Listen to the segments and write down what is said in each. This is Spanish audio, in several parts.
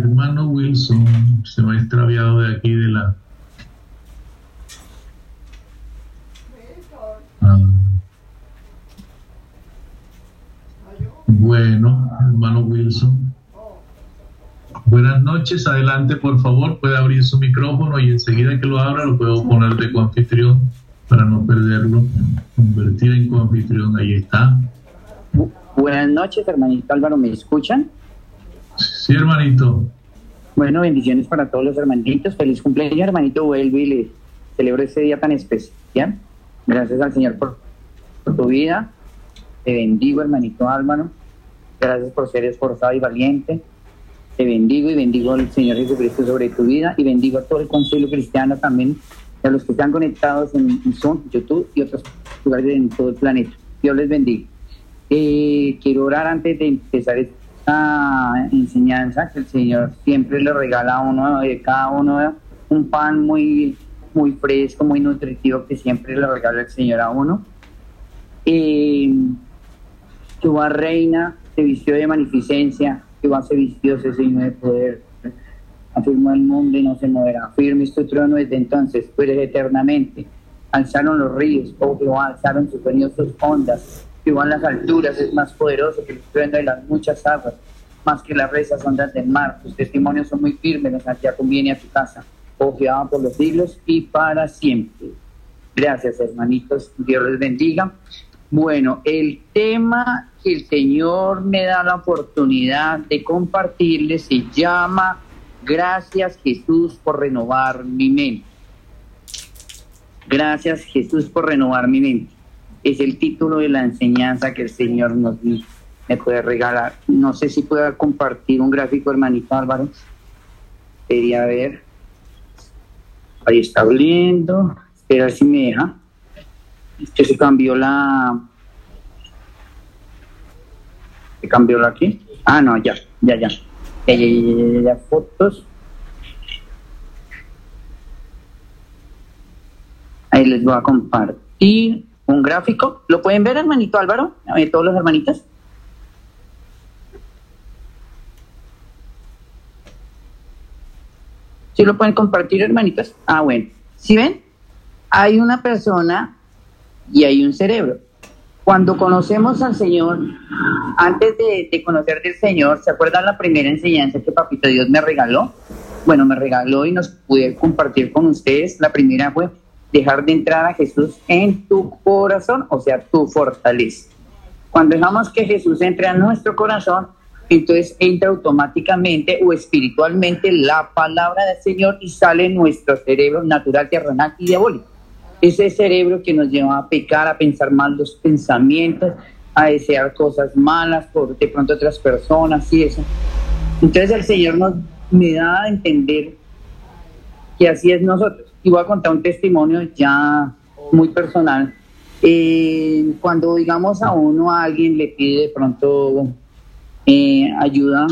hermano Wilson se me ha extraviado de aquí de la... Ah. Bueno, hermano Wilson. Buenas noches, adelante por favor, puede abrir su micrófono y enseguida que lo abra lo puedo poner de coanfitrión para no perderlo, convertir en coanfitrión, ahí está. Buenas noches, hermanito Álvaro, ¿me escuchan? Sí, hermanito. Bueno, bendiciones para todos los hermanitos. Feliz cumpleaños, hermanito. Vuelvo y le celebro este día tan especial. Gracias al Señor por, tu vida. Te bendigo, hermanito Álvaro. Gracias por ser esforzado y valiente. Te bendigo y bendigo al Señor Jesucristo sobre tu vida y bendigo a todo el Consejo Cristiano también, a los que están conectados en Zoom, YouTube y otros lugares en todo el planeta. Dios les bendiga. Eh, quiero orar antes de empezar esta enseñanza que el Señor siempre le regala a uno de cada uno un pan muy muy fresco, muy nutritivo que siempre le regala el Señor a uno. Eh, Jehová reina, se vistió de magnificencia, Jehová se vistió, se signo de poder, afirmó el mundo y no se moverá. Firme es tu trono desde entonces, tú eres eternamente. Alzaron los ríos, oh Jehová, alzaron sus sus ondas. Jehová en las alturas es más poderoso que el trueno de las muchas aguas, más que las rezas ondas del mar. Tus testimonios son muy firmes, los ya conviene a tu casa. Jehová, por los siglos y para siempre. Gracias, hermanitos. Dios les bendiga. Bueno, el tema que el Señor me da la oportunidad de compartirles se llama Gracias Jesús por renovar mi mente. Gracias Jesús por renovar mi mente. Es el título de la enseñanza que el Señor nos me puede regalar. No sé si pueda compartir un gráfico, hermanito Álvaro. Quería ver. Ahí está abriendo. Espera si me deja que se cambió la se cambió la aquí ah no ya ya ya ya, ya, ya, fotos ahí les voy a compartir un gráfico lo pueden ver hermanito Álvaro todos los hermanitos ¿Sí lo pueden compartir, hermanitos? Ah, bueno. ¿Sí ven? Hay una persona y hay un cerebro. Cuando conocemos al Señor, antes de, conocer del Señor, ¿se acuerdan la primera enseñanza que Papito Dios me regaló? Bueno, me regaló y nos pude compartir con ustedes. La primera fue dejar de entrar a Jesús en tu corazón, o sea, tu fortaleza. Cuando dejamos que Jesús entre a nuestro corazón, entonces entra automáticamente o espiritualmente la palabra del Señor y sale nuestro cerebro natural, terrenal y diabólico ese cerebro que nos lleva a pecar, a pensar mal los pensamientos, a desear cosas malas por de pronto otras personas y eso. Entonces el Señor nos me da a entender que así es nosotros. Y voy a contar un testimonio ya muy personal. Eh, cuando digamos a uno, a alguien le pide de pronto eh, ayuda,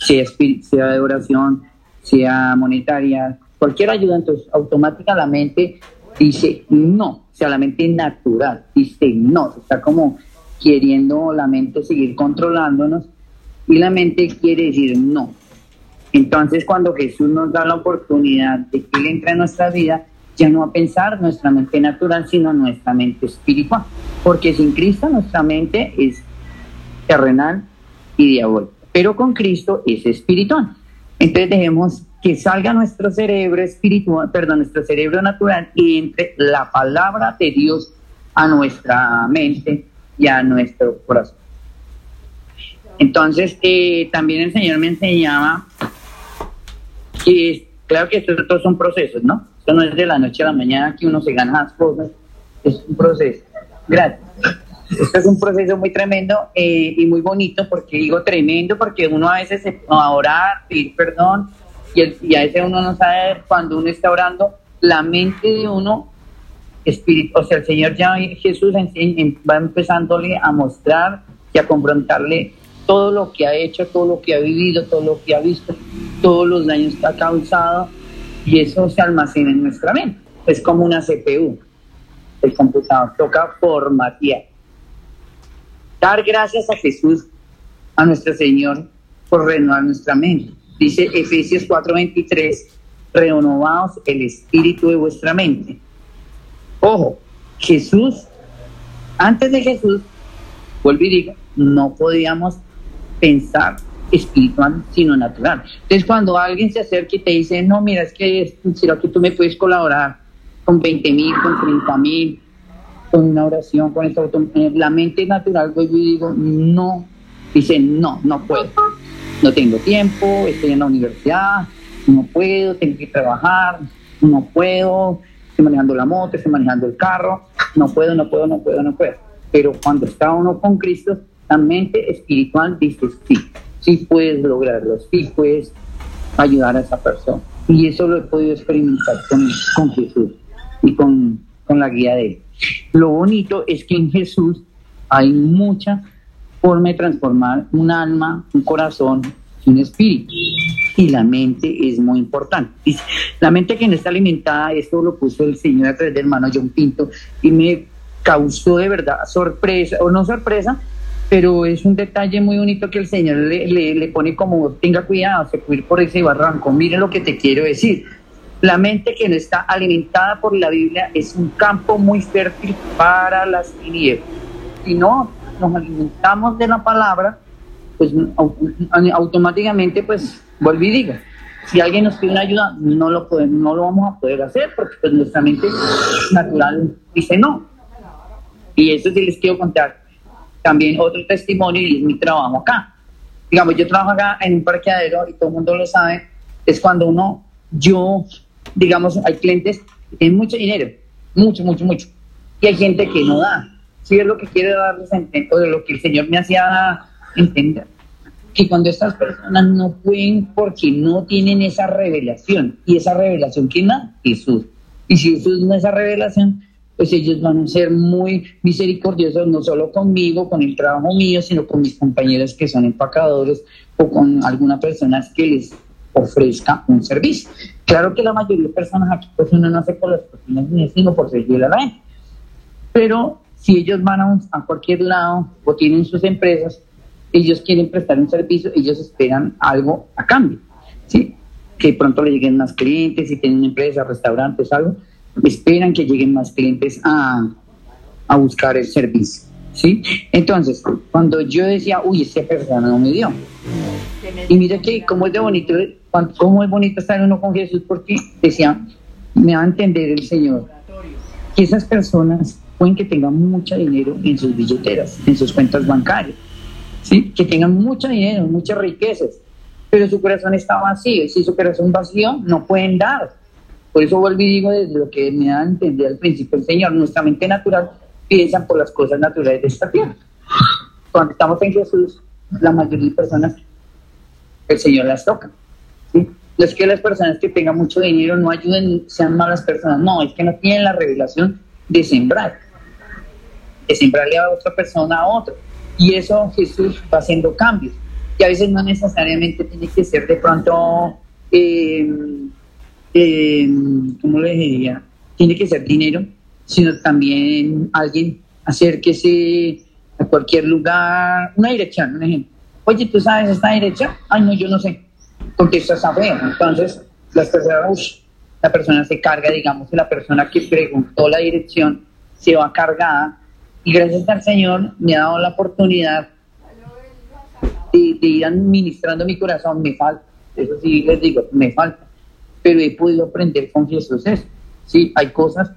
sea, sea de oración, sea monetaria, cualquier ayuda, entonces automáticamente dice no, o sea, la mente natural dice no, está como queriendo la mente seguir controlándonos y la mente quiere decir no. Entonces cuando Jesús nos da la oportunidad de que Él entre en nuestra vida, ya no a pensar nuestra mente natural, sino nuestra mente espiritual. Porque sin Cristo nuestra mente es terrenal y diabólica, pero con Cristo es espiritual. Entonces dejemos que salga nuestro cerebro espiritual, perdón, nuestro cerebro natural y entre la palabra de Dios a nuestra mente y a nuestro corazón. Entonces, eh, también el Señor me enseñaba que, claro que estos son procesos, ¿no? Esto no es de la noche a la mañana que uno se gana las cosas, es un proceso. Gracias. Esto es un proceso muy tremendo eh, y muy bonito, porque digo tremendo, porque uno a veces se va a orar, pedir perdón, y, a veces uno no sabe cuando uno está orando, la mente de uno, espíritu, o sea, el Señor ya, Jesús va empezándole a mostrar y a confrontarle todo lo que ha hecho, todo lo que ha vivido, todo lo que ha visto, todos los daños que ha causado, y eso se almacena en nuestra mente. Es como una CPU, el computador toca formatear. Dar gracias a Jesús, a nuestro Señor, por renovar nuestra mente dice Efesios 4:23, renovaos el espíritu de vuestra mente. Ojo, Jesús, antes de Jesús, vuelvo y digo, no podíamos pensar espiritual, sino natural. Entonces, cuando alguien se acerca y te dice, no, mira, es que, será que tú me puedes colaborar con 20 mil, con 30 mil, con una oración, con esta eh, la mente natural, yo digo, no, dice, no, no puedo, no tengo tiempo, estoy en la universidad, no puedo, tengo que trabajar, no puedo, estoy manejando la moto, estoy manejando el carro, no puedo, no puedo, no puedo, no puedo. Pero cuando está uno con Cristo, la mente espiritual dice, sí, sí puedes lograrlo, sí puedes ayudar a esa persona. Y eso lo he podido experimentar con, con Jesús y con, con la guía de él. Lo bonito es que en Jesús hay mucha forma de transformar un alma, un corazón un espíritu. Y la mente es muy importante. La mente que no está alimentada, esto lo puso el Señor a través del hermano John Pinto y me causó de verdad sorpresa, o no sorpresa, pero es un detalle muy bonito que el Señor le, pone como, tenga cuidado, se puede por ese barranco. Mire lo que te quiero decir. La mente que no está alimentada por la Biblia es un campo muy fértil para las tinieblas. Si no nos alimentamos de la palabra, pues automáticamente, pues, volví y digo, si alguien nos pide una ayuda, no lo, podemos, no lo vamos a poder hacer porque pues, nuestra mente natural dice no. Y eso sí les quiero contar también otro testimonio y es mi trabajo acá. Digamos, yo trabajo acá en un parqueadero y todo el mundo lo sabe, es cuando uno, yo digamos, hay clientes que tienen mucho dinero, mucho, mucho, mucho, y hay gente que no da. Si es lo que quiere darles o de lo que el Señor me hacía entender, que cuando estas personas no pueden porque no tienen esa revelación, y esa revelación, ¿quién da? Jesús. Y si Jesús no esa revelación, pues ellos van a ser muy misericordiosos, no solo conmigo, con el trabajo mío, sino con mis compañeros que son empacadores o con alguna persona que les ofrezca un servicio. Claro que la mayoría de personas aquí, pues uno no hace por las personas sino por seguir la gente. Pero si ellos van a, a cualquier lado o tienen sus empresas, ellos quieren prestar un servicio, ellos esperan algo a cambio, ¿sí? Que pronto le lleguen más clientes, si tienen empresas, restaurantes, algo, esperan que lleguen más clientes a, a buscar el servicio, ¿sí? Entonces, cuando yo decía, uy, esa persona no me dio, y mira que cómo es de bonito, cómo es bonito estar uno con Jesús, porque decía, me va a entender el Señor, que esas personas pueden que tengan mucho dinero en sus billeteras, en sus cuentas bancarias, ¿sí? que tengan mucho dinero, muchas riquezas, pero su corazón está vacío, si su corazón vacío, no pueden dar. Por eso vuelvo y digo desde lo que me da a entender al principio el Señor, nuestra mente natural piensa por las cosas naturales de esta tierra. Cuando estamos en Jesús, la mayoría de personas el Señor las toca. ¿sí? No es que las personas que tengan mucho dinero no ayuden, sean malas personas, no, es que no tienen la revelación de sembrar, de sembrarle a otra persona a otro. Y eso Jesús va haciendo cambios. Y a veces no necesariamente tiene que ser de pronto, eh, eh, ¿cómo le diría? Tiene que ser dinero, sino también alguien acérquese a cualquier lugar, una dirección, un ejemplo oye, ¿tú sabes esta derecha? Ay, no, yo no sé, porque esto está feo. Entonces, las personas, la persona se carga, digamos, que la persona que preguntó la dirección se va cargada y gracias al Señor me ha dado la oportunidad de, ir administrando mi corazón. Me falta, eso sí les digo, me falta, pero he podido aprender con Jesús eso. Sí, hay cosas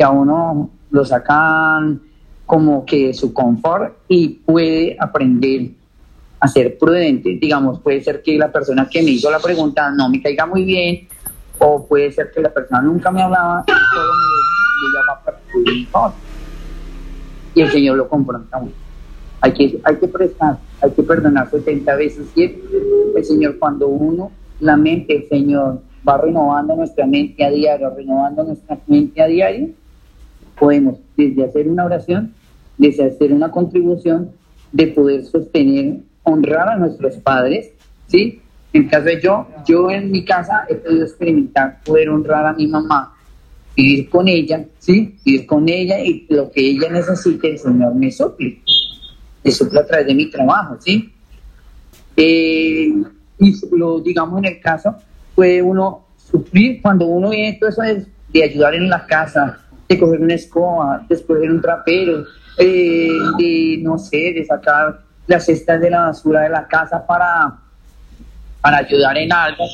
que a uno lo sacan como que de su confort y puede aprender a ser prudente. Digamos, puede ser que la persona que me hizo la pregunta no me caiga muy bien, o puede ser que la persona nunca me hablaba y todo me, llama Y el Señor lo confronta Hay que, hay que prestar, hay que perdonar 70 veces siete. El Señor, cuando uno, la mente, el Señor va renovando nuestra mente a diario, renovando nuestra mente a diario, podemos desde hacer una oración, desde hacer una contribución, de poder sostener honrar a nuestros padres, ¿sí? En caso de yo, yo en mi casa he podido experimentar poder honrar a mi mamá, vivir con ella, ¿sí? Vivir con ella y lo que ella necesite, el Señor me suple. Me suple a través de mi trabajo, ¿sí? Eh, y lo digamos en el caso, puede uno sufrir cuando uno viene todo eso de, de ayudar en la casa, de coger una escoba, de coger un trapero, eh, de, no sé, de sacar las cestas de la basura de la casa para, para ayudar en algo.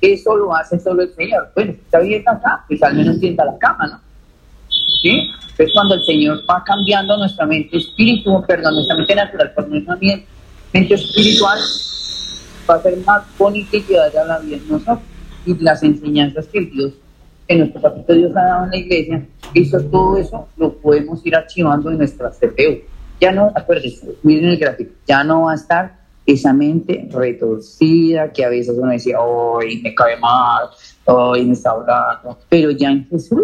Eso lo hace solo el Señor. Bueno, está bien acá, pues al menos sienta la cama, ¿no? ¿Sí? Entonces cuando el Señor va cambiando nuestra mente espiritual, perdón, nuestra mente natural por nuestra mente espiritual, va a ser más bonita y llevar a la vida nosotros. Y las enseñanzas que Dios, que nuestro papito Dios ha dado en la iglesia, eso, todo eso lo podemos ir archivando en nuestra CPU. Ya no, acuérdense, miren el gráfico, ya no va a estar esa mente retorcida que a veces uno decía, hoy me cae mal, hoy me está hablando, pero ya en Jesús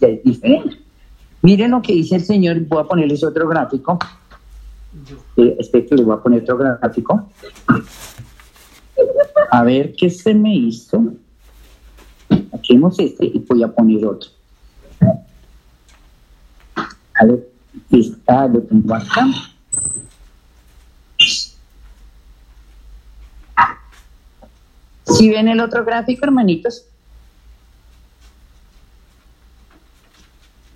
ya es diferente. Miren lo que dice el Señor, voy a ponerles otro gráfico. Eh, les voy a poner otro gráfico. A ver qué se me hizo. Este y voy a poner otro. A ver, está, lo tengo acá. Si ven el otro gráfico, hermanitos.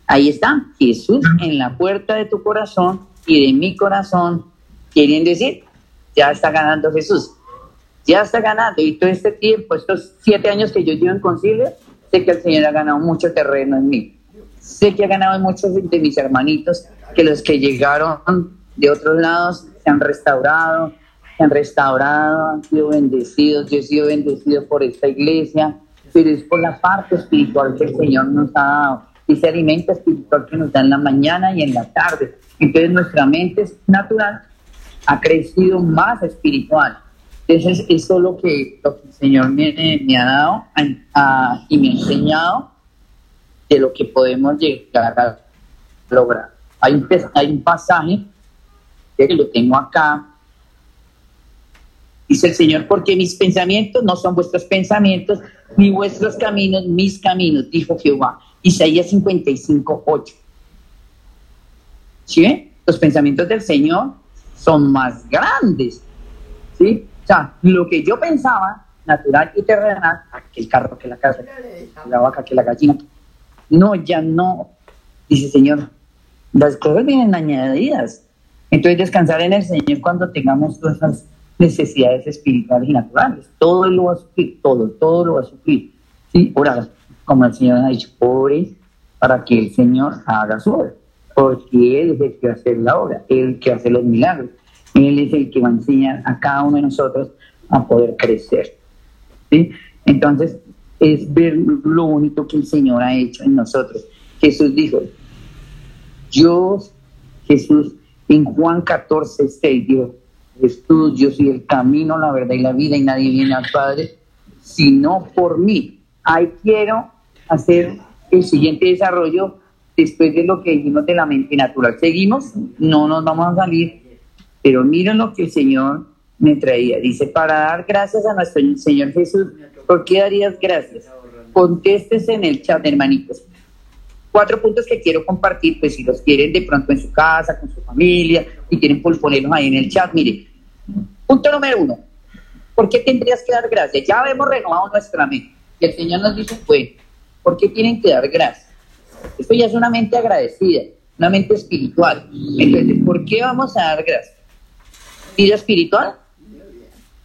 Ahí está, Jesús en la puerta de tu corazón y de mi corazón. Quieren decir, ya está ganando Jesús. Ya está ganando. Y todo este tiempo, estos siete años que yo llevo en concilio, sé que el Señor ha ganado mucho terreno en mí. Sé que ha ganado en muchos de mis hermanitos, que los que llegaron de otros lados se han restaurado, se han restaurado, han sido bendecidos. Yo he sido bendecido por esta iglesia, pero es por la parte espiritual que el Señor nos ha dado. Ese alimento espiritual que nos da en la mañana y en la tarde. Entonces nuestra mente natural ha crecido más espiritual. Eso es que, lo que el Señor me, ha dado y me ha enseñado de lo que podemos llegar a lograr. Hay un, hay un pasaje que lo tengo acá, Dice el Señor, porque mis pensamientos no son vuestros pensamientos, ni vuestros caminos, mis caminos, dijo Jehová. Isaías 55, 8. ¿Sí? Los pensamientos del Señor son más grandes. ¿Sí? O sea, lo que yo pensaba, natural y terrenal, que el carro, que la casa, que la vaca, que la gallina. No, ya no. Dice Señor, las cosas vienen añadidas. Entonces descansar en el Señor cuando tengamos todas esas necesidades espirituales y naturales. Todo lo va a sufrir, todo, todo lo va a sufrir. ¿Sí? Orar, como el Señor ha dicho, ore para que el Señor haga su obra, porque Él es el que hacer la obra, el que hace los milagros, Él es el que va a enseñar a cada uno de nosotros a poder crecer. ¿Sí? Entonces, es ver lo único que el Señor ha hecho en nosotros. Jesús dijo, yo, Jesús, en Juan 14, 6, dijo, Jesús, yo soy el camino, la verdad y la vida, y nadie viene al Padre sino por mí. Ahí quiero hacer el siguiente desarrollo después de lo que dijimos de la mente natural. Seguimos, no nos vamos a salir, pero miren lo que el Señor me traía. Dice, para dar gracias a nuestro Señor Jesús, ¿por qué darías gracias? Contestes en el chat, hermanitos. Cuatro puntos que quiero compartir, pues si los quieren de pronto en su casa, con su familia, y quieren ponerlos ahí en el chat. Mire, punto número uno, ¿por qué tendrías que dar gracias? Ya hemos renovado nuestra mente. Y el Señor nos dice, pues, ¿por qué tienen que dar gracias? Esto ya es una mente agradecida, una mente espiritual. Entonces, ¿por qué vamos a dar gracias? Vida espiritual,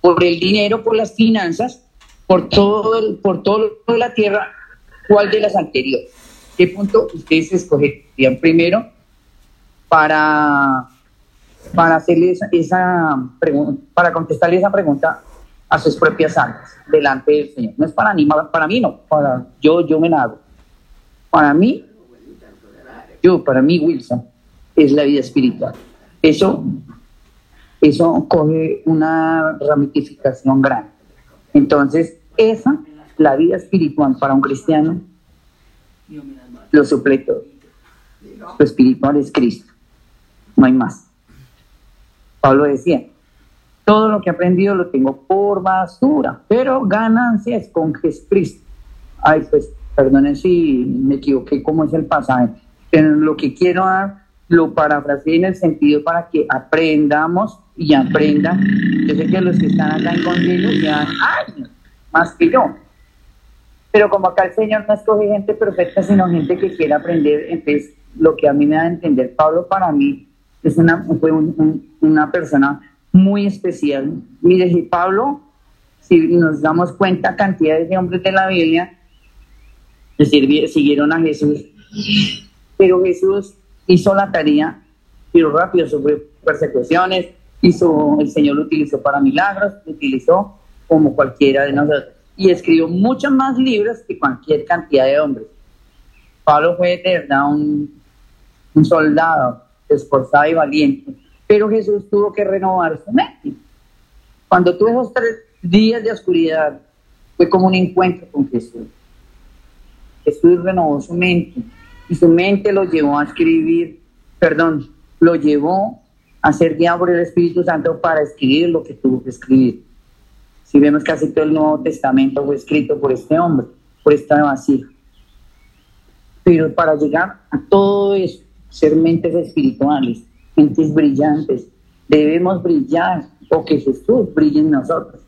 por el dinero, por las finanzas, por todo, por todo la tierra, ¿cuál de las anteriores? ¿Qué punto ustedes escogerían primero para, para hacerle esa, pregunta, para contestarle esa pregunta a sus propias almas delante del Señor? No es para mí, para mí no, para yo, yo me la hago. Para mí, yo, para mí, Wilson, es la vida espiritual. Eso, eso coge una ramificación grande. Entonces, esa, la vida espiritual para un cristiano, lo suple todo. Lo espiritual es Cristo. No hay más. Pablo decía, todo lo que he aprendido lo tengo por basura, pero ganancia es con Jesucristo. Ay, pues perdonen si me equivoqué cómo es el pasaje, pero lo que quiero dar lo parafraseé en el sentido para que aprendamos y aprenda. Yo sé que los que están acá en concilio llevan años, más que yo. Pero como acá el Señor no escoge gente perfecta, sino gente que quiere aprender, entonces lo que a mí me da a entender, Pablo para mí es una, fue una persona muy especial. Mire, si Pablo, si nos damos cuenta, cantidades de hombres de la Biblia siguieron a Jesús, pero Jesús hizo la tarea, pero rápido sufrió persecuciones, hizo, el Señor lo utilizó para milagros, lo utilizó como cualquiera de nosotros. Y escribió muchos más libros que cualquier cantidad de hombres. Pablo fue de verdad un, un soldado esforzado y valiente, pero Jesús tuvo que renovar su mente. Cuando tuvo esos tres días de oscuridad, fue como un encuentro con Jesús. Jesús renovó su mente y su mente lo llevó a escribir, perdón, lo llevó a ser guiado por el Espíritu Santo para escribir lo que tuvo que escribir. Si vemos casi todo el Nuevo Testamento fue escrito por este hombre, por esta vacía. Pero para llegar a todo eso, ser mentes espirituales, mentes brillantes, debemos brillar o que Jesús brille en nosotros.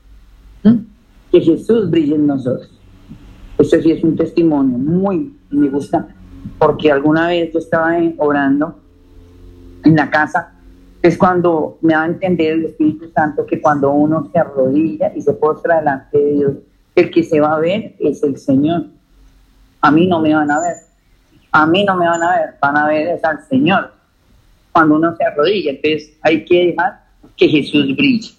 Que Jesús brille en nosotros. Eso sí es un testimonio muy, me gusta, porque alguna vez yo estaba orando en la casa es cuando me va a entender el Espíritu Santo que cuando uno se arrodilla y se postra delante de Dios, el que se va a ver es el Señor. A mí no me van a ver. A mí no me van a ver. Van a ver es al Señor. Cuando uno se arrodilla, entonces hay que dejar que Jesús brille.